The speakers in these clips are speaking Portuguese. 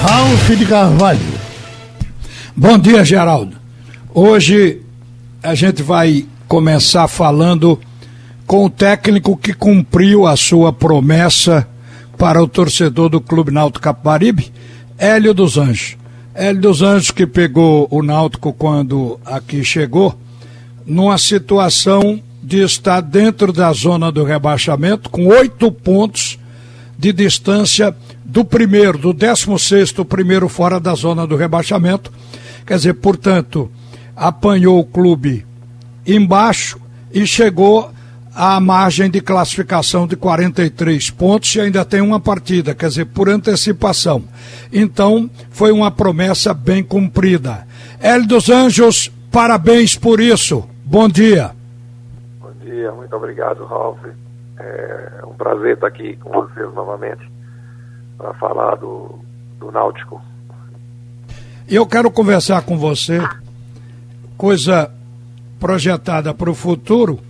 Ralf de Carvalho. Bom dia, Geraldo. Hoje a gente vai começar falando com o técnico que cumpriu a sua promessa para o torcedor do Clube Náutico Capibaribe, Hélio dos Anjos. Hélio dos Anjos que pegou o Náutico quando aqui chegou, numa situação de estar dentro da zona do rebaixamento, com oito pontos de distância do primeiro, do décimo sexto, primeiro fora da zona do rebaixamento. Quer dizer, portanto, apanhou o clube embaixo e chegou à margem de classificação de 43 pontos e ainda tem uma partida, quer dizer, por antecipação. Então, foi uma promessa bem cumprida. Hélio dos Anjos, parabéns por isso. Bom dia. Bom dia, muito obrigado, Ralf. É um prazer estar aqui com vocês novamente para falar do, do Náutico. Eu quero conversar com você, coisa projetada para o futuro,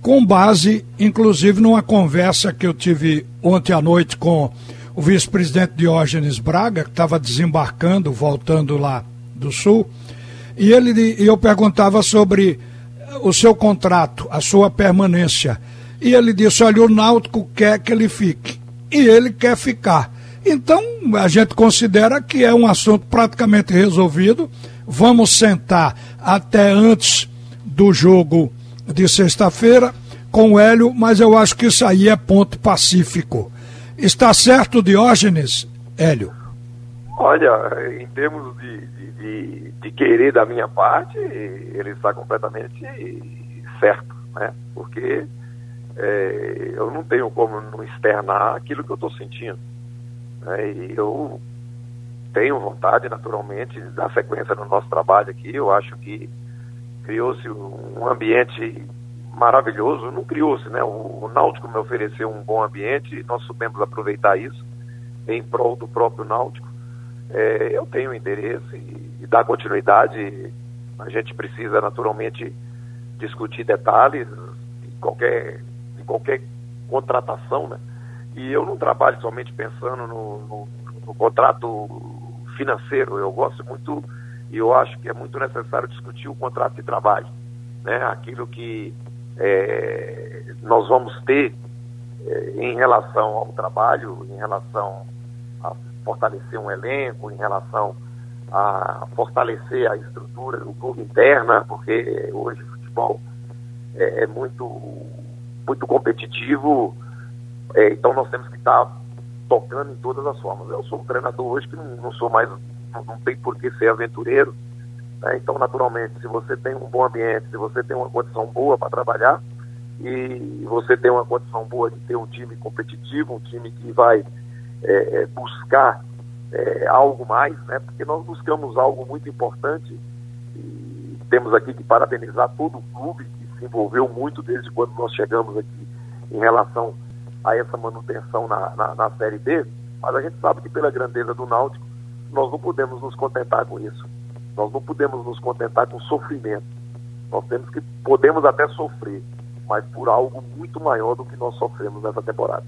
com base, inclusive, numa conversa que eu tive ontem à noite com o vice-presidente Diógenes Braga, que estava desembarcando, voltando lá do Sul, e ele e eu perguntava sobre o seu contrato, a sua permanência. E ele disse: olha, o Náutico quer que ele fique. E ele quer ficar. Então, a gente considera que é um assunto praticamente resolvido. Vamos sentar até antes do jogo de sexta-feira com o Hélio, mas eu acho que isso aí é ponto pacífico. Está certo, Diógenes, Hélio? Olha, em termos de, de, de, de querer da minha parte, ele está completamente certo, né? Porque é, eu não tenho como não externar aquilo que eu estou sentindo. Né? E eu tenho vontade, naturalmente, dar sequência no nosso trabalho aqui. Eu acho que criou-se um ambiente maravilhoso. Não criou-se, né? O, o Náutico me ofereceu um bom ambiente e nós soubemos aproveitar isso em prol do próprio Náutico. É, eu tenho interesse e, e dar continuidade. A gente precisa, naturalmente, discutir detalhes de qualquer, qualquer contratação, né? E eu não trabalho somente pensando no, no, no contrato financeiro. Eu gosto muito e eu acho que é muito necessário discutir o contrato de trabalho, né? Aquilo que é, nós vamos ter é, em relação ao trabalho, em relação a fortalecer um elenco, em relação a fortalecer a estrutura do clube interna, porque hoje o futebol é, é muito muito competitivo é, então nós temos que estar tocando em todas as formas. Eu sou um treinador hoje que não, não sou mais, não, não tem por que ser aventureiro. Né? Então, naturalmente, se você tem um bom ambiente, se você tem uma condição boa para trabalhar e você tem uma condição boa de ter um time competitivo, um time que vai é, é buscar é, algo mais, né? porque nós buscamos algo muito importante e temos aqui que parabenizar todo o clube que se envolveu muito desde quando nós chegamos aqui em relação a essa manutenção na, na, na Série B, mas a gente sabe que pela grandeza do Náutico, nós não podemos nos contentar com isso. Nós não podemos nos contentar com sofrimento. Nós temos que, podemos até sofrer, mas por algo muito maior do que nós sofremos nessa temporada.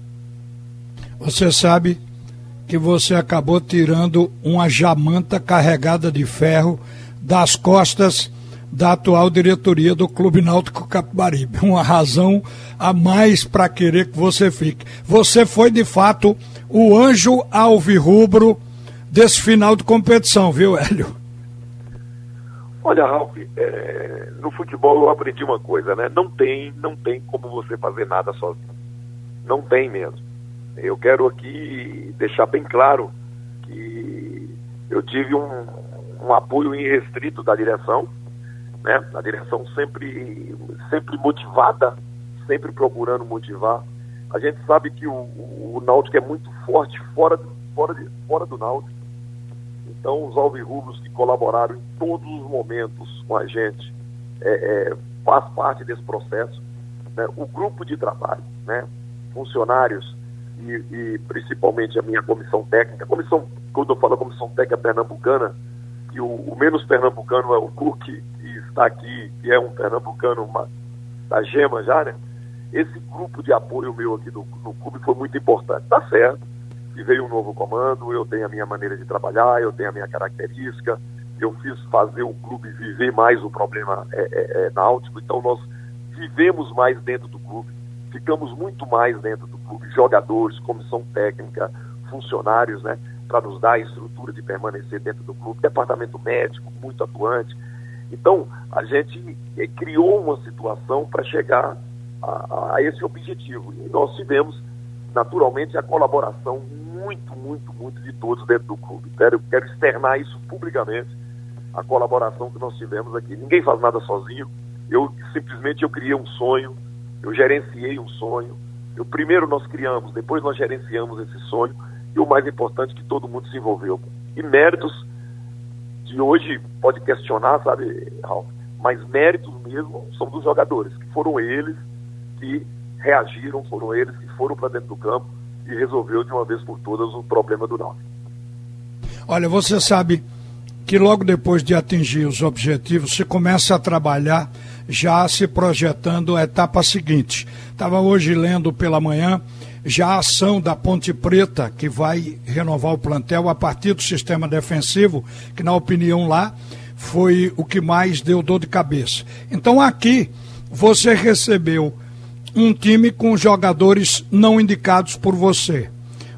Você sabe que você acabou tirando uma jamanta carregada de ferro das costas da atual diretoria do Clube Náutico Capibaribe. Uma razão a mais para querer que você fique. Você foi, de fato, o anjo alvirrubro desse final de competição, viu, Hélio? Olha, Ralf, é, no futebol eu aprendi uma coisa, né? Não tem, não tem como você fazer nada sozinho. Não tem mesmo. Eu quero aqui deixar bem claro que eu tive um, um apoio irrestrito da direção, né? A direção sempre, sempre motivada, sempre procurando motivar. A gente sabe que o, o, Náutico é muito forte fora, fora, de, fora do Náutico. Então, os alvirrubros que colaboraram em todos os momentos com a gente é, é, faz parte desse processo. Né? O grupo de trabalho, né? funcionários e, e, principalmente a minha comissão técnica, comissão, quando eu falo comissão técnica pernambucana, que o, o menos pernambucano é o Cook, está aqui, que é um pernambucano uma, da Gema já, né? Esse grupo de apoio meu aqui no, no clube foi muito importante. Tá certo. que veio um novo comando, eu tenho a minha maneira de trabalhar, eu tenho a minha característica, eu fiz fazer o clube viver mais o problema é, é, é, náutico, então nós vivemos mais dentro do clube, ficamos muito mais dentro do clube, jogadores, comissão técnica, funcionários, né, para nos dar a estrutura de permanecer dentro do clube, departamento médico muito atuante. Então, a gente é, criou uma situação para chegar a, a, esse objetivo. E nós tivemos, naturalmente, a colaboração muito, muito, muito de todos dentro do clube. Quero, quero externar isso publicamente, a colaboração que nós tivemos aqui. Ninguém faz nada sozinho. Eu simplesmente eu criei um sonho, eu gerenciei um sonho. Eu, primeiro nós criamos, depois nós gerenciamos esse sonho. E o mais importante, que todo mundo se envolveu. E méritos de hoje pode questionar, sabe, Ralf? Mas méritos mesmo são dos jogadores, que foram eles que reagiram, foram eles que foram para dentro do campo e resolveu de uma vez por todas o problema do Náutico. Olha, você sabe que logo depois de atingir os objetivos, se começa a trabalhar já se projetando a etapa seguinte. Estava hoje lendo pela manhã já a ação da Ponte Preta, que vai renovar o plantel a partir do sistema defensivo, que na opinião lá foi o que mais deu dor de cabeça. Então aqui você recebeu um time com jogadores não indicados por você.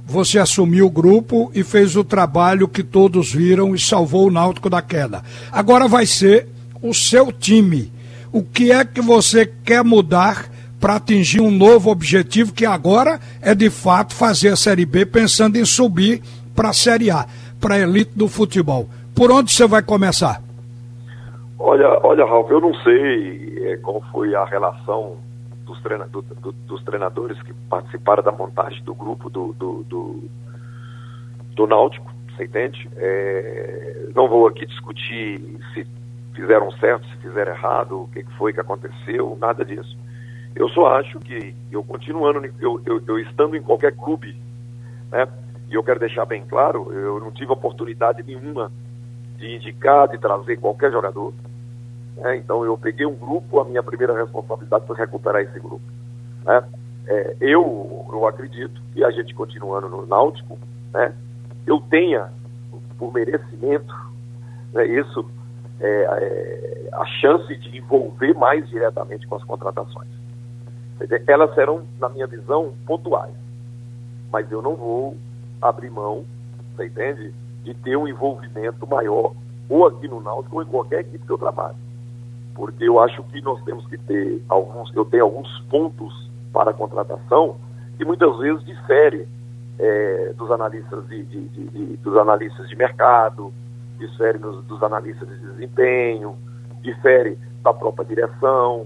Você assumiu o grupo e fez o trabalho que todos viram e salvou o Náutico da queda. Agora vai ser o seu time. O que é que você quer mudar para atingir um novo objetivo que agora é de fato fazer a Série B pensando em subir para a Série A, para a elite do futebol. Por onde você vai começar? Olha, olha, Ralf, eu não sei é, qual foi a relação dos, treina, do, do, dos treinadores que participaram da montagem do grupo do, do, do, do Náutico, você entende? É, não vou aqui discutir se fizeram certo, se fizeram errado, o que foi que aconteceu, nada disso. Eu só acho que eu continuando, eu, eu, eu estando em qualquer clube, né? E eu quero deixar bem claro, eu não tive oportunidade nenhuma de indicar, de trazer qualquer jogador. Né? Então eu peguei um grupo, a minha primeira responsabilidade foi recuperar esse grupo. Né? É, eu, eu acredito que a gente continuando no Náutico, né, eu tenha, por merecimento, né, isso, é, é, a chance de envolver mais diretamente com as contratações. Elas serão, na minha visão, pontuais. Mas eu não vou abrir mão, você entende? De ter um envolvimento maior, ou aqui no Náutico, ou em qualquer equipe que eu trabalho porque eu acho que nós temos que ter alguns, eu tenho alguns pontos para a contratação que muitas vezes difere é, dos analistas de, de, de, dos analistas de mercado, difere nos, dos analistas de desempenho, difere da própria direção,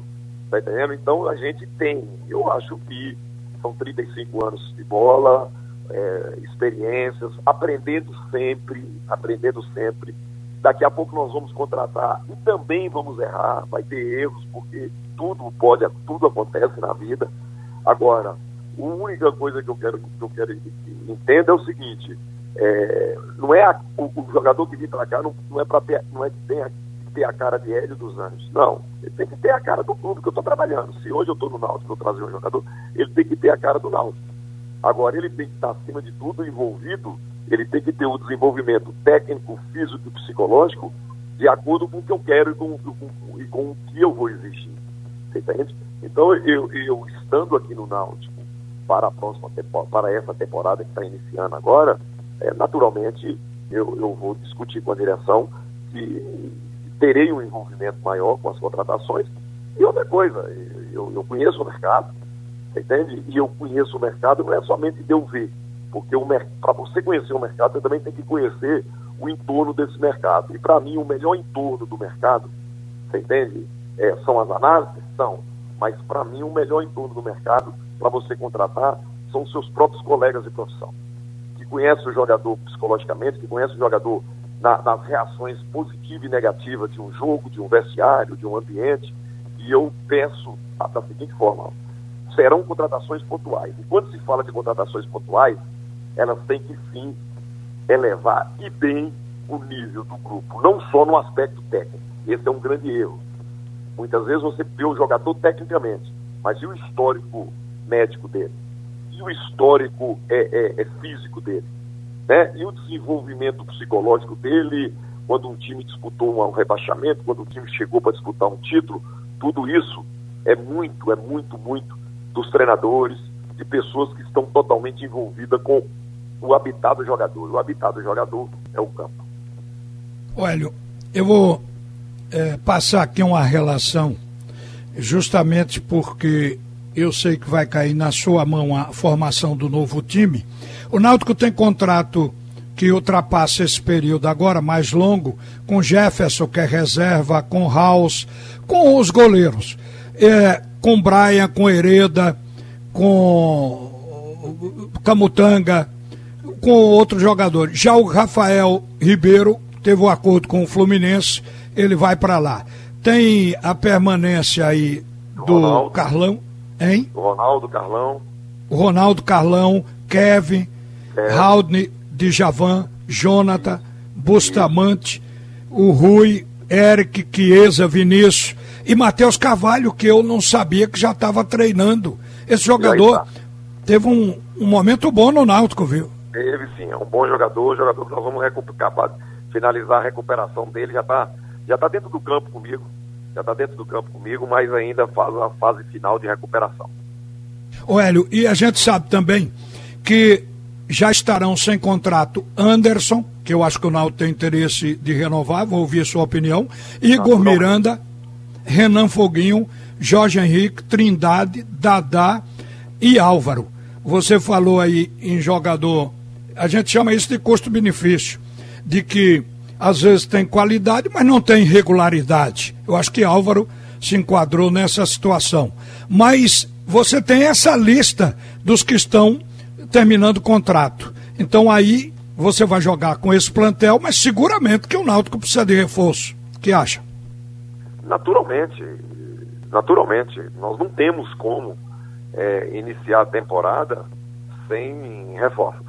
tá entendendo? Então a gente tem, eu acho que são 35 anos de bola, é, experiências, aprendendo sempre, aprendendo sempre Daqui a pouco nós vamos contratar e também vamos errar, vai ter erros, porque tudo pode, tudo acontece na vida. Agora, a única coisa que eu quero que eu quero que entenda é o seguinte: é, não é a, o, o, jogador que vem para cá não, não é para ter, não é que tem ter a cara de Hélio dos Anjos. Não, ele tem que ter a cara do clube que eu estou trabalhando. Se hoje eu estou no Náutico, eu trazer um jogador, ele tem que ter a cara do Náutico. Agora, ele tem que estar, acima de tudo, envolvido ele tem que ter o desenvolvimento técnico, físico e psicológico de acordo com o que eu quero e com, com, e com o que eu vou exigir. Entende? Então, eu, eu estando aqui no Náutico para a próxima para essa temporada que está iniciando agora, é, naturalmente eu, eu vou discutir com a direção que terei um envolvimento maior com as contratações. E outra coisa, eu, eu conheço o mercado, entende? E eu conheço o mercado não é somente de eu ver, porque para você conhecer o mercado, você também tem que conhecer o entorno desse mercado. E para mim, o melhor entorno do mercado, você entende? É, são as análises? São. Mas para mim, o melhor entorno do mercado para você contratar são os seus próprios colegas de profissão, que conhecem o jogador psicologicamente, que conhecem o jogador na, nas reações positivas e negativas de um jogo, de um vestiário, de um ambiente. E eu penso da seguinte forma: serão contratações pontuais. E quando se fala de contratações pontuais, elas têm que sim elevar e bem o nível do grupo, não só no aspecto técnico. Esse é um grande erro. Muitas vezes você vê o jogador tecnicamente, mas e o histórico médico dele? e o histórico é, é, é físico dele. Né? E o desenvolvimento psicológico dele, quando um time disputou um rebaixamento, quando o time chegou para disputar um título, tudo isso é muito, é muito, muito dos treinadores, de pessoas que estão totalmente envolvidas com o habitat do jogador. O habitat do jogador é o campo. Olha, eu vou é, passar aqui uma relação, justamente porque eu sei que vai cair na sua mão a formação do novo time. O Náutico tem contrato que ultrapassa esse período agora mais longo, com Jefferson, que é reserva, com House, com os goleiros, é, com Brian, com Hereda, com Camutanga, com outros jogadores. Já o Rafael Ribeiro teve um acordo com o Fluminense, ele vai para lá. Tem a permanência aí do Ronaldo. Carlão, hein? Ronaldo Carlão. O Ronaldo Carlão, Kevin, é. Haldney, Djavan, Jonathan, Bustamante, o Rui, Eric, Chiesa, Vinícius e Matheus Carvalho, que eu não sabia que já estava treinando. Esse jogador tá. teve um, um, momento bom no Náutico, viu? Teve sim, é um bom jogador, jogador que nós vamos acabar finalizar a recuperação dele, já está já tá dentro do campo comigo, já está dentro do campo comigo, mas ainda faz a fase final de recuperação. O Hélio, e a gente sabe também que já estarão sem contrato Anderson, que eu acho que o Náutico tem interesse de renovar, vou ouvir sua opinião, Igor Miranda, Renan Foguinho, Jorge Henrique, Trindade, Dadá e Álvaro. Você falou aí em jogador, a gente chama isso de custo-benefício, de que às vezes tem qualidade, mas não tem regularidade. Eu acho que Álvaro se enquadrou nessa situação. Mas você tem essa lista dos que estão terminando o contrato. Então aí você vai jogar com esse plantel, mas seguramente que o Náutico precisa de reforço. O que acha? Naturalmente, naturalmente, nós não temos como é, iniciar a temporada sem reforços.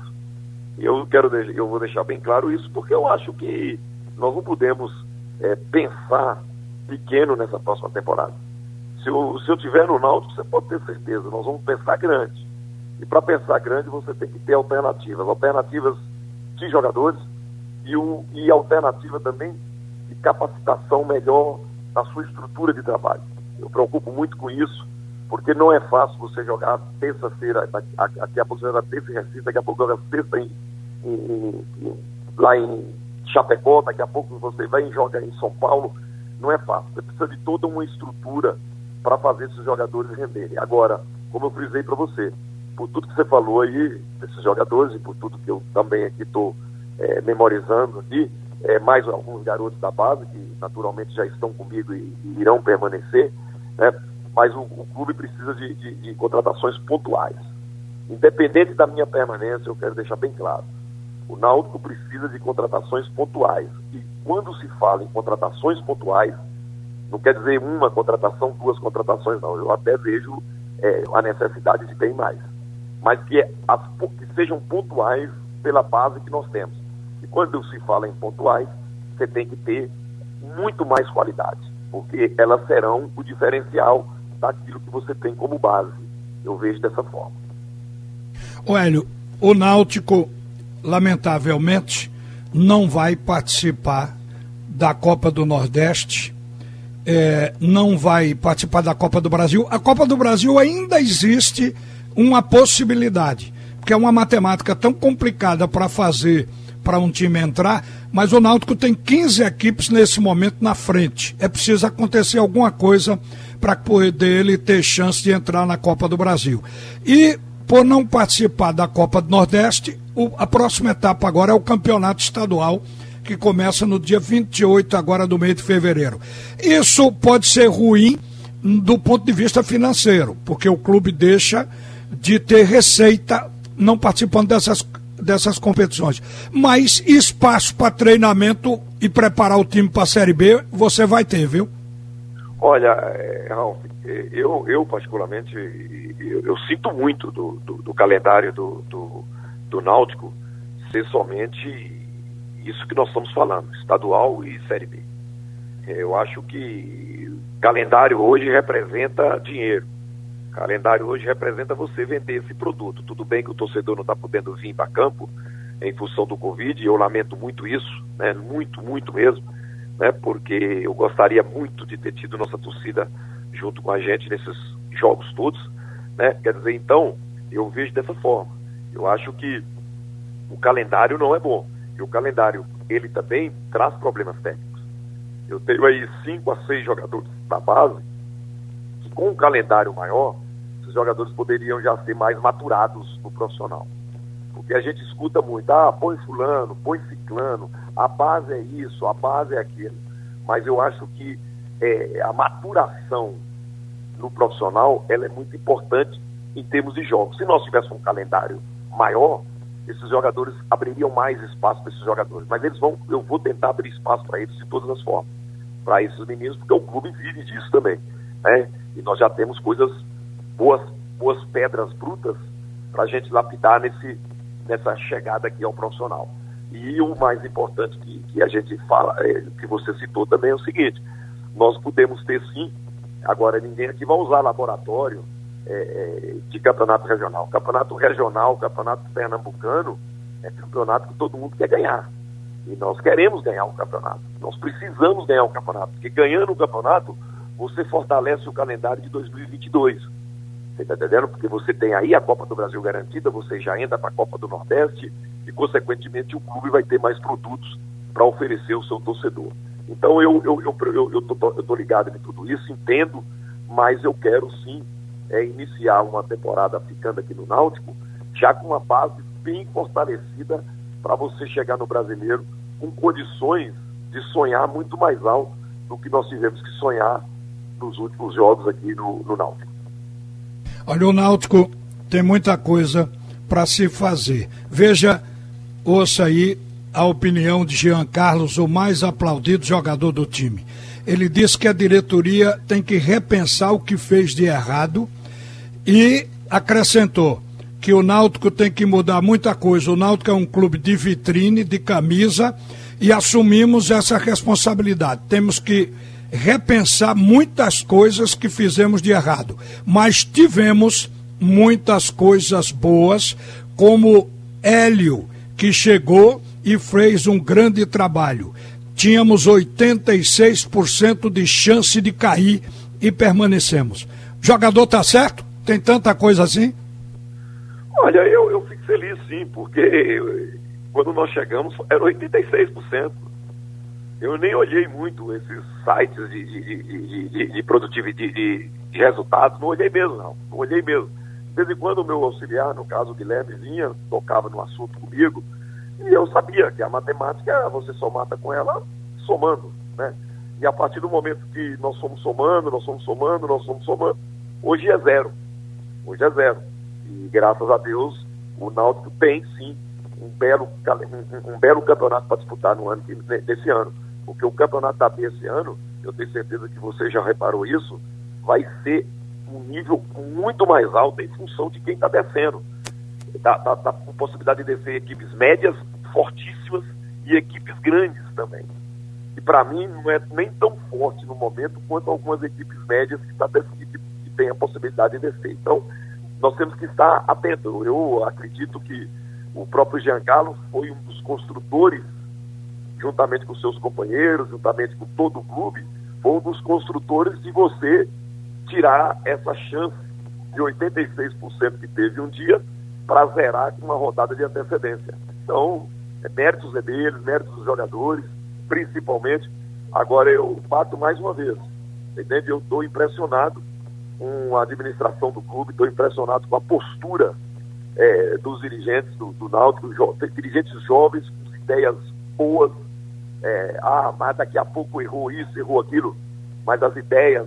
Eu quero eu vou deixar bem claro isso porque eu acho que nós não podemos é, pensar pequeno nessa próxima temporada. Se eu, se eu tiver no Náutico, você pode ter certeza, nós vamos pensar grande. E para pensar grande, você tem que ter alternativas. Alternativas de jogadores e, o, e alternativa também de capacitação melhor na sua estrutura de trabalho. Eu preocupo muito com isso, porque não é fácil você jogar terça-feira, daqui a pouco joga terça em Recife, daqui a pouco joga sexta em, em, em, lá em Chapecó, daqui a pouco você vai e joga em São Paulo. Não é fácil. Você precisa de toda uma estrutura para fazer esses jogadores renderem. Agora, como eu frisei para você, por tudo que você falou aí, desses jogadores, e por tudo que eu também aqui estou é, memorizando aqui, é, mais alguns garotos da base, que naturalmente já estão comigo e, e irão permanecer, né? mas o, o clube precisa de, de, de contratações pontuais. Independente da minha permanência, eu quero deixar bem claro, o Náutico precisa de contratações pontuais. E quando se fala em contratações pontuais, não quer dizer uma contratação, duas contratações, não. Eu até vejo é, a necessidade de ter mais mas que, é as, que sejam pontuais pela base que nós temos. E quando se fala em pontuais, você tem que ter muito mais qualidade, porque elas serão o diferencial daquilo que você tem como base. Eu vejo dessa forma. O Hélio, o Náutico, lamentavelmente, não vai participar da Copa do Nordeste, é, não vai participar da Copa do Brasil. A Copa do Brasil ainda existe uma possibilidade, porque é uma matemática tão complicada para fazer para um time entrar, mas o Náutico tem 15 equipes nesse momento na frente. É preciso acontecer alguma coisa para poder ele ter chance de entrar na Copa do Brasil. E por não participar da Copa do Nordeste, o, a próxima etapa agora é o Campeonato Estadual, que começa no dia 28 agora do mês de fevereiro. Isso pode ser ruim do ponto de vista financeiro, porque o clube deixa de ter receita não participando dessas, dessas competições. Mas espaço para treinamento e preparar o time para a Série B você vai ter, viu? Olha, é, Ralf, eu, eu particularmente, eu, eu sinto muito do, do, do calendário do, do, do, Náutico ser somente isso que nós estamos falando, estadual e Série B. Eu acho que calendário hoje representa dinheiro calendário hoje representa você vender esse produto. Tudo bem que o torcedor não está podendo vir para campo em função do Covid, e eu lamento muito isso, né? muito, muito mesmo, né? porque eu gostaria muito de ter tido nossa torcida junto com a gente nesses jogos todos. Né? Quer dizer, então, eu vejo dessa forma. Eu acho que o calendário não é bom. E o calendário, ele também traz problemas técnicos. Eu tenho aí cinco a seis jogadores da base que com um calendário maior, esses jogadores poderiam já ser mais maturados no profissional. Porque a gente escuta muito, ah, põe fulano, põe ciclano, a base é isso, a base é aquilo. Mas eu acho que é, a maturação no profissional, ela é muito importante em termos de jogos. Se nós tivéssemos um calendário maior, esses jogadores abririam mais espaço para esses jogadores. Mas eles vão, eu vou tentar abrir espaço para eles de todas as formas, para esses meninos, porque o clube vive disso também, né? E nós já temos coisas boas, boas pedras brutas para a gente lapidar nesse, nessa chegada aqui ao profissional. E o mais importante que, que a gente fala, é, que você citou também é o seguinte: nós podemos ter sim, agora ninguém aqui vai usar laboratório é, é, de campeonato regional. Campeonato regional, campeonato pernambucano, é campeonato que todo mundo quer ganhar. E nós queremos ganhar um campeonato. Nós precisamos ganhar um campeonato. Porque ganhando o campeonato, você fortalece o calendário de 2022. Você está entendendo? Porque você tem aí a Copa do Brasil garantida, você já entra para a Copa do Nordeste e, consequentemente, o clube vai ter mais produtos para oferecer ao seu torcedor. Então, eu estou eu, eu, eu, eu tô ligado em tudo isso, entendo, mas eu quero sim é iniciar uma temporada ficando aqui no Náutico, já com uma base bem fortalecida para você chegar no brasileiro com condições de sonhar muito mais alto do que nós tivemos que sonhar nos últimos jogos aqui no, no Náutico. Olha, o Náutico tem muita coisa para se fazer. Veja, ouça aí a opinião de Jean Carlos, o mais aplaudido jogador do time. Ele disse que a diretoria tem que repensar o que fez de errado e acrescentou que o Náutico tem que mudar muita coisa. O Náutico é um clube de vitrine, de camisa, e assumimos essa responsabilidade. Temos que repensar muitas coisas que fizemos de errado, mas tivemos muitas coisas boas, como Hélio, que chegou e fez um grande trabalho. Tínhamos 86% de chance de cair e permanecemos. Jogador tá certo? Tem tanta coisa assim? Olha, eu, eu fico feliz sim, porque quando nós chegamos era 86%. Eu nem olhei muito esses sites de, de, de, de, de produtividade, de, de, resultados, não olhei mesmo, não. Não olhei mesmo. De vez em quando o meu auxiliar, no caso o Guilherme, vinha, tocava no assunto comigo, e eu sabia que a matemática você só mata com ela somando, né? E a partir do momento que nós somos somando, nós somos somando, nós somos somando, hoje é zero. Hoje é zero. E graças a Deus o Náutico tem sim um belo, um, um belo campeonato para disputar no ano desse ano. Porque o campeonato da B esse ano, eu tenho certeza que você já reparou isso, vai ser um nível muito mais alto em função de quem está descendo. Está tá, tá com possibilidade de descer equipes médias, fortíssimas e equipes grandes também. E para mim não é nem tão forte no momento quanto algumas equipes médias que, tá, que, que tem a possibilidade de descer. Então, nós temos que estar atentos. Eu acredito que o próprio Giancarlo foi um dos construtores, juntamente com seus companheiros, juntamente com todo o clube, foi um dos construtores de você tirar essa chance de 86% que teve um dia para zerar com uma rodada de antecedência. Então, é, méritos é deles, méritos dos jogadores, principalmente. Agora eu bato mais uma vez, entende? Eu estou impressionado com a administração do clube, estou impressionado com a postura é, dos dirigentes do, do Náutico, jo dirigentes jovens, com ideias boas. É, ah, mas daqui a pouco errou isso, errou aquilo, mas as ideias,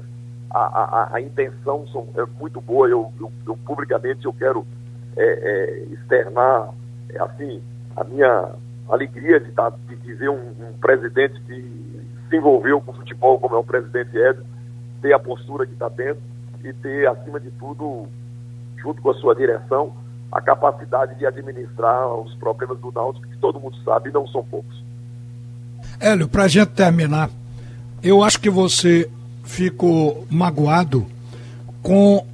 a, a, a intenção são, é muito boa. Eu, eu, eu publicamente eu quero é, é, externar é, assim a minha alegria de, tá, de, de ver um, um, presidente que se envolveu com o futebol, como é o presidente Edson, ter a postura que está tendo e ter, acima de tudo, junto com a sua direção, a capacidade de administrar os problemas do Náutico, que todo mundo sabe, não são poucos. Hélio, para a gente terminar, eu acho que você ficou magoado com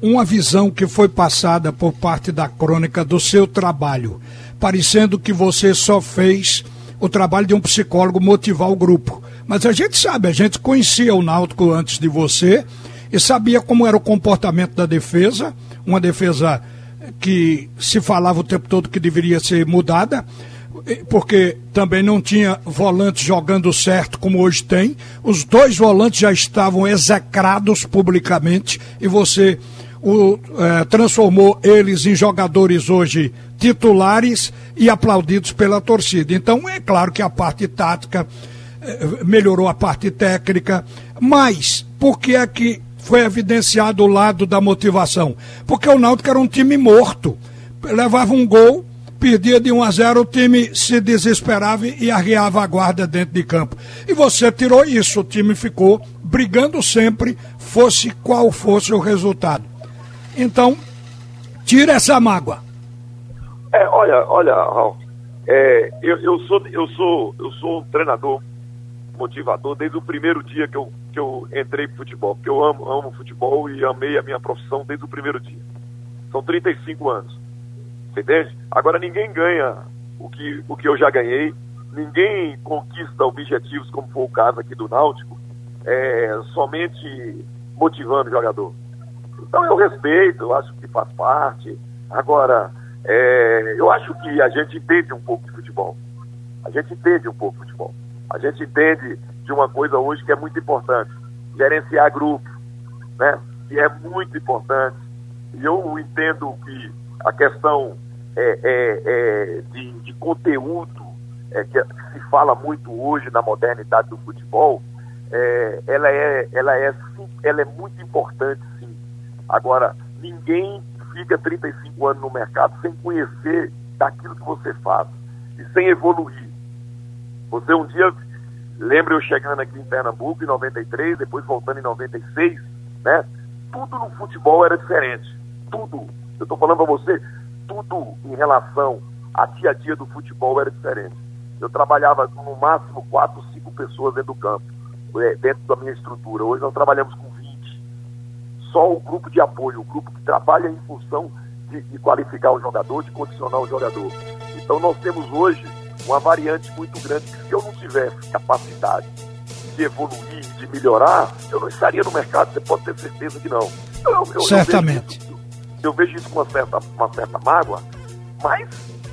uma visão que foi passada por parte da crônica do seu trabalho, parecendo que você só fez o trabalho de um psicólogo motivar o grupo. Mas a gente sabe, a gente conhecia o Náutico antes de você e sabia como era o comportamento da defesa, uma defesa que se falava o tempo todo que deveria ser mudada, porque também não tinha volantes jogando certo como hoje tem. Os dois volantes já estavam execrados publicamente e você o, é, transformou eles em jogadores hoje titulares e aplaudidos pela torcida. Então é claro que a parte tática é, melhorou a parte técnica, mas por que é que foi evidenciado o lado da motivação? Porque o Náutico era um time morto. Levava um gol, perdia de 1 a 0, o time se desesperava e arriava a guarda dentro de campo. E você tirou isso, o time ficou brigando sempre, fosse qual fosse o resultado. Então, tira essa mágoa. É, olha, olha, Raul, é, eu, eu, sou, eu, sou, eu sou um treinador motivador desde o primeiro dia que eu, que eu entrei pro futebol, porque eu amo, amo futebol e amei a minha profissão desde o primeiro dia. São 35 anos. Entende? Agora ninguém ganha o que, o que eu já ganhei, ninguém conquista objetivos, como foi o caso aqui do Náutico, é, somente motivando o jogador. Então eu respeito, eu acho que faz parte. Agora, é, eu acho que a gente entende um pouco de futebol. A gente entende um pouco de futebol. A gente entende de uma coisa hoje que é muito importante, gerenciar grupo, né? Que é muito importante. E eu entendo que a questão é, é, é de, de, conteúdo é, que se fala muito hoje na modernidade do futebol, é, ela, é, ela, é, ela é muito importante, sim. Agora, ninguém fica 35 anos no mercado sem conhecer daquilo que você faz e sem evoluir. Você um dia, lembra eu chegando aqui em Pernambuco em 93, depois voltando em 96, né? Tudo no futebol era diferente. Tudo. Eu estou falando para você, tudo em relação a dia a dia do futebol era diferente. Eu trabalhava com no máximo quatro, cinco pessoas dentro do campo, é, dentro da minha estrutura. Hoje nós trabalhamos com 20. Só o grupo de apoio, o grupo que trabalha em função de, de qualificar o jogador, de condicionar o jogador. Então nós temos hoje uma variante muito grande que se eu não tivesse capacidade de evoluir, de melhorar, eu não estaria no mercado, você pode ter certeza que não. Eu, eu, Certamente. Eu eu vejo isso com uma certa, uma certa mágoa, mas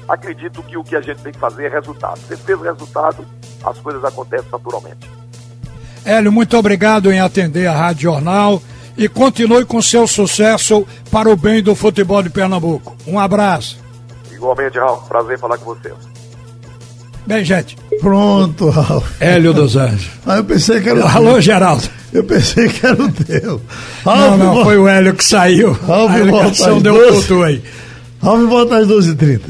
acredito que o que a gente tem que fazer é resultado. Você fez resultado, as coisas acontecem naturalmente. Hélio, muito obrigado em atender a Rádio Jornal e continue com seu sucesso para o bem do futebol de Pernambuco. Um abraço. Igualmente, Raul. Prazer falar com você. Bem, gente. Pronto, Raul. Hélio dos Anjos. Ah, eu pensei que era o Alô, Geraldo. Eu pensei que era o teu. Não, não, foi o Hélio que saiu. Ralf, a ligação deu um aí. Ralf volta às 12h30.